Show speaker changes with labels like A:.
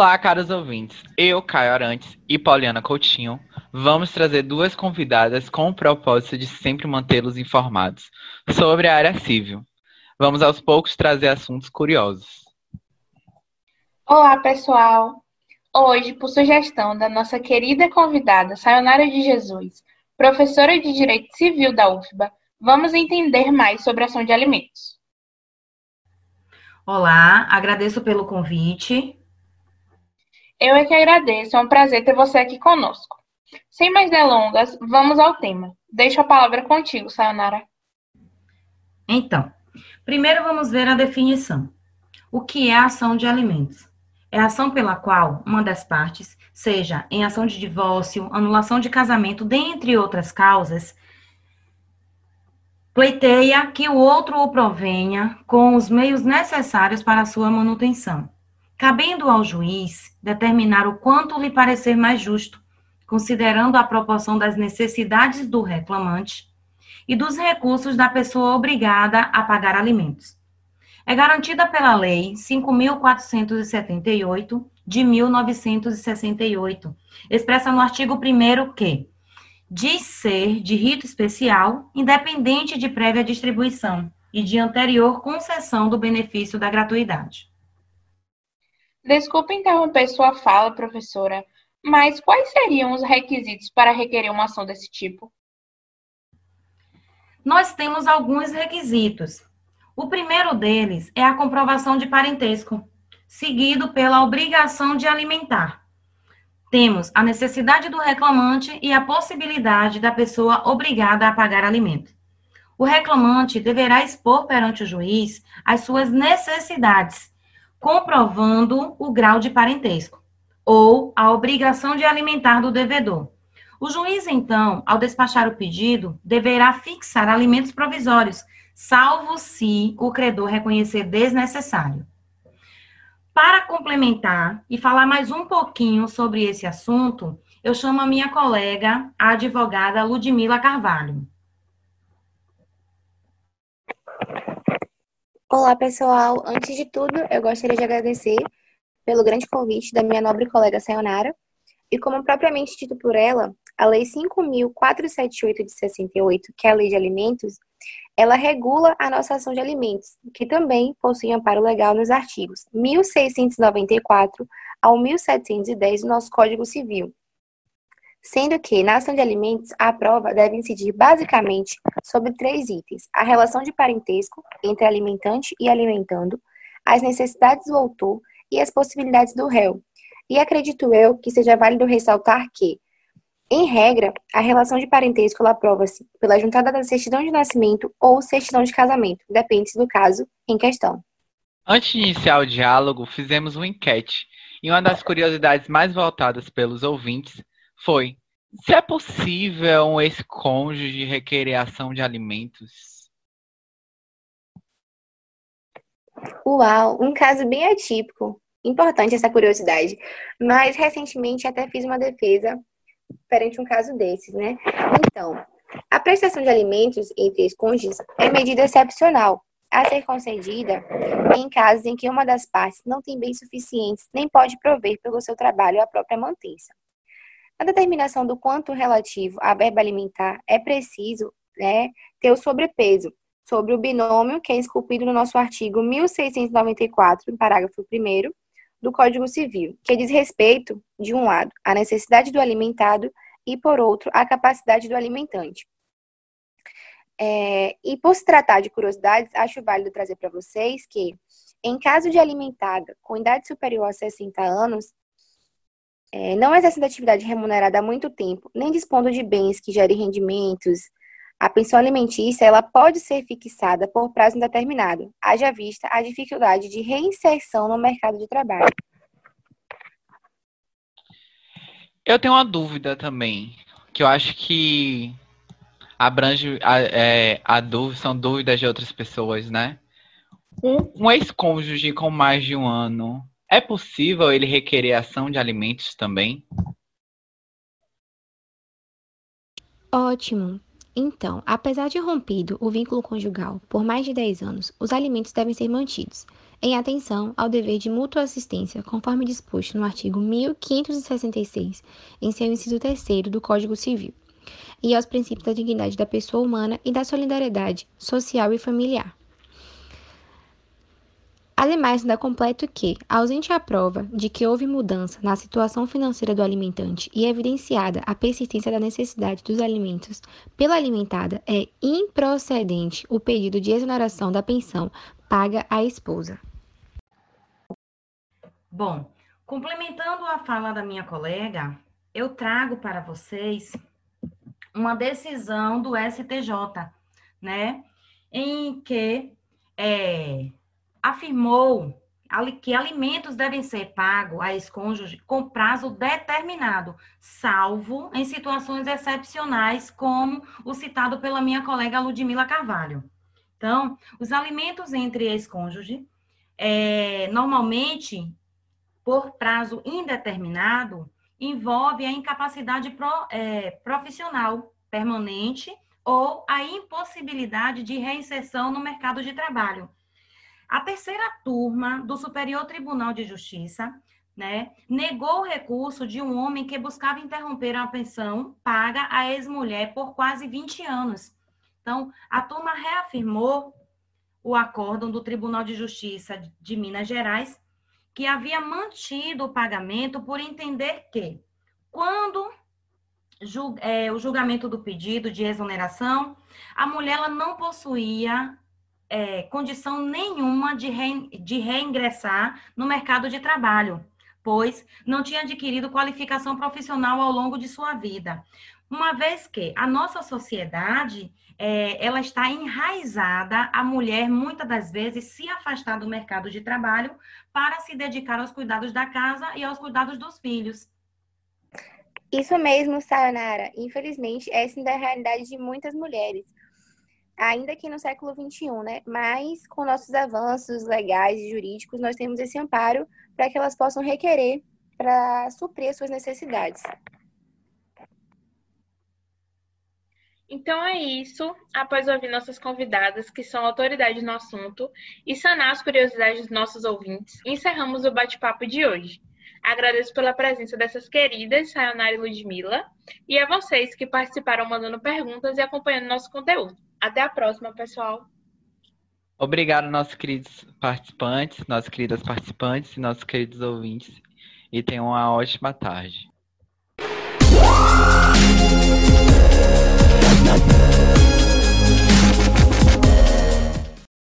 A: Olá, caros ouvintes. Eu, Caio Arantes e Pauliana Coutinho vamos trazer duas convidadas com o propósito de sempre mantê-los informados sobre a área civil. Vamos aos poucos trazer assuntos curiosos.
B: Olá, pessoal. Hoje, por sugestão da nossa querida convidada Sayonara de Jesus, professora de Direito Civil da UFBA, vamos entender mais sobre a ação de alimentos.
C: Olá, agradeço pelo convite.
B: Eu é que agradeço, é um prazer ter você aqui conosco. Sem mais delongas, vamos ao tema. Deixo a palavra contigo, Sayonara.
C: Então, primeiro vamos ver a definição. O que é a ação de alimentos? É a ação pela qual uma das partes, seja em ação de divórcio, anulação de casamento, dentre outras causas, pleiteia que o outro o provenha com os meios necessários para a sua manutenção, cabendo ao juiz determinar o quanto lhe parecer mais justo, considerando a proporção das necessidades do reclamante e dos recursos da pessoa obrigada a pagar alimentos. É garantida pela Lei 5.478 de 1968, expressa no artigo 1 que diz ser de rito especial, independente de prévia distribuição e de anterior concessão do benefício da gratuidade.
B: Desculpe interromper sua fala, professora, mas quais seriam os requisitos para requerer uma ação desse tipo?
C: Nós temos alguns requisitos. O primeiro deles é a comprovação de parentesco, seguido pela obrigação de alimentar. Temos a necessidade do reclamante e a possibilidade da pessoa obrigada a pagar alimento. O reclamante deverá expor perante o juiz as suas necessidades, comprovando o grau de parentesco, ou a obrigação de alimentar do devedor. O juiz, então, ao despachar o pedido, deverá fixar alimentos provisórios, salvo se o credor reconhecer desnecessário. Para complementar e falar mais um pouquinho sobre esse assunto, eu chamo a minha colega, a advogada Ludmila Carvalho.
D: Olá, pessoal. Antes de tudo, eu gostaria de agradecer pelo grande convite da minha nobre colega Sayonara. E como propriamente dito por ela, a Lei 5.478 de 68, que é a Lei de Alimentos, ela regula a nossa ação de alimentos, que também possui amparo legal nos artigos 1694 ao 1710 do nosso Código Civil. Sendo que, na ação de alimentos, a prova deve incidir basicamente sobre três itens: a relação de parentesco entre alimentante e alimentando, as necessidades do autor e as possibilidades do réu. E acredito eu que seja válido ressaltar que, em regra, a relação de parentesco aprova-se pela juntada da certidão de nascimento ou certidão de casamento, depende do caso em questão.
A: Antes de iniciar o diálogo, fizemos uma enquete e uma das curiosidades mais voltadas pelos ouvintes foi se é possível um ex-cônjuge requerer ação de alimentos.
D: Uau, um caso bem atípico. Importante essa curiosidade. Mas recentemente até fiz uma defesa perante um caso desses, né? Então, a prestação de alimentos entre ex-cônjuges é medida excepcional a ser concedida em casos em que uma das partes não tem bens suficientes nem pode prover pelo seu trabalho a própria mantença. Na determinação do quanto relativo à verba alimentar, é preciso né, ter o sobrepeso sobre o binômio que é esculpido no nosso artigo 1694, parágrafo 1 do Código Civil, que diz respeito, de um lado, à necessidade do alimentado e, por outro, à capacidade do alimentante. É, e por se tratar de curiosidades, acho válido trazer para vocês que, em caso de alimentada com idade superior a 60 anos, é, não exercendo atividade remunerada há muito tempo, nem dispondo de bens que gerem rendimentos, a pensão alimentícia ela pode ser fixada por prazo indeterminado, haja vista a dificuldade de reinserção no mercado de trabalho.
A: Eu tenho uma dúvida também, que eu acho que abrange a, é, a dúvida, são dúvidas de outras pessoas, né? Um, um ex-cônjuge com mais de um ano, é possível ele requerer ação de alimentos também?
E: Ótimo. Então, apesar de rompido o vínculo conjugal por mais de 10 anos, os alimentos devem ser mantidos.
D: em atenção ao dever de mútua assistência, conforme disposto no artigo 1566, em seu inciso 3 do Código Civil, e aos princípios da dignidade da pessoa humana e da solidariedade social e familiar. Ademais, dá completo que, ausente a prova de que houve mudança na situação financeira do alimentante e evidenciada a persistência da necessidade dos alimentos pela alimentada, é improcedente o pedido de exoneração da pensão paga à esposa.
C: Bom, complementando a fala da minha colega, eu trago para vocês uma decisão do STJ, né, em que é, afirmou que alimentos devem ser pagos a ex-cônjuge com prazo determinado, salvo em situações excepcionais, como o citado pela minha colega Ludmila Carvalho. Então, os alimentos entre ex-cônjuge, é, normalmente, por prazo indeterminado, envolve a incapacidade pro, é, profissional permanente ou a impossibilidade de reinserção no mercado de trabalho a terceira turma do Superior Tribunal de Justiça né, negou o recurso de um homem que buscava interromper a pensão paga à ex-mulher por quase 20 anos. Então, a turma reafirmou o acórdão do Tribunal de Justiça de Minas Gerais, que havia mantido o pagamento por entender que, quando é, o julgamento do pedido de exoneração, a mulher não possuía é, condição nenhuma de, re, de reingressar no mercado de trabalho, pois não tinha adquirido qualificação profissional ao longo de sua vida. Uma vez que a nossa sociedade é, ela está enraizada, a mulher muitas das vezes se afastar do mercado de trabalho para se dedicar aos cuidados da casa e aos cuidados dos filhos.
D: Isso mesmo, Sayonara. Infelizmente, essa ainda é a realidade de muitas mulheres ainda que no século XXI, né? Mas com nossos avanços legais e jurídicos, nós temos esse amparo para que elas possam requerer para suprir as suas necessidades.
B: Então é isso. Após ouvir nossas convidadas, que são autoridade no assunto, e sanar as curiosidades dos nossos ouvintes, encerramos o bate-papo de hoje. Agradeço pela presença dessas queridas, Sayonara e Ludmilla, e a vocês que participaram mandando perguntas e acompanhando nosso conteúdo. Até a próxima, pessoal.
A: Obrigado, nossos queridos participantes, nossas queridas participantes e nossos queridos ouvintes. E tenham uma ótima tarde.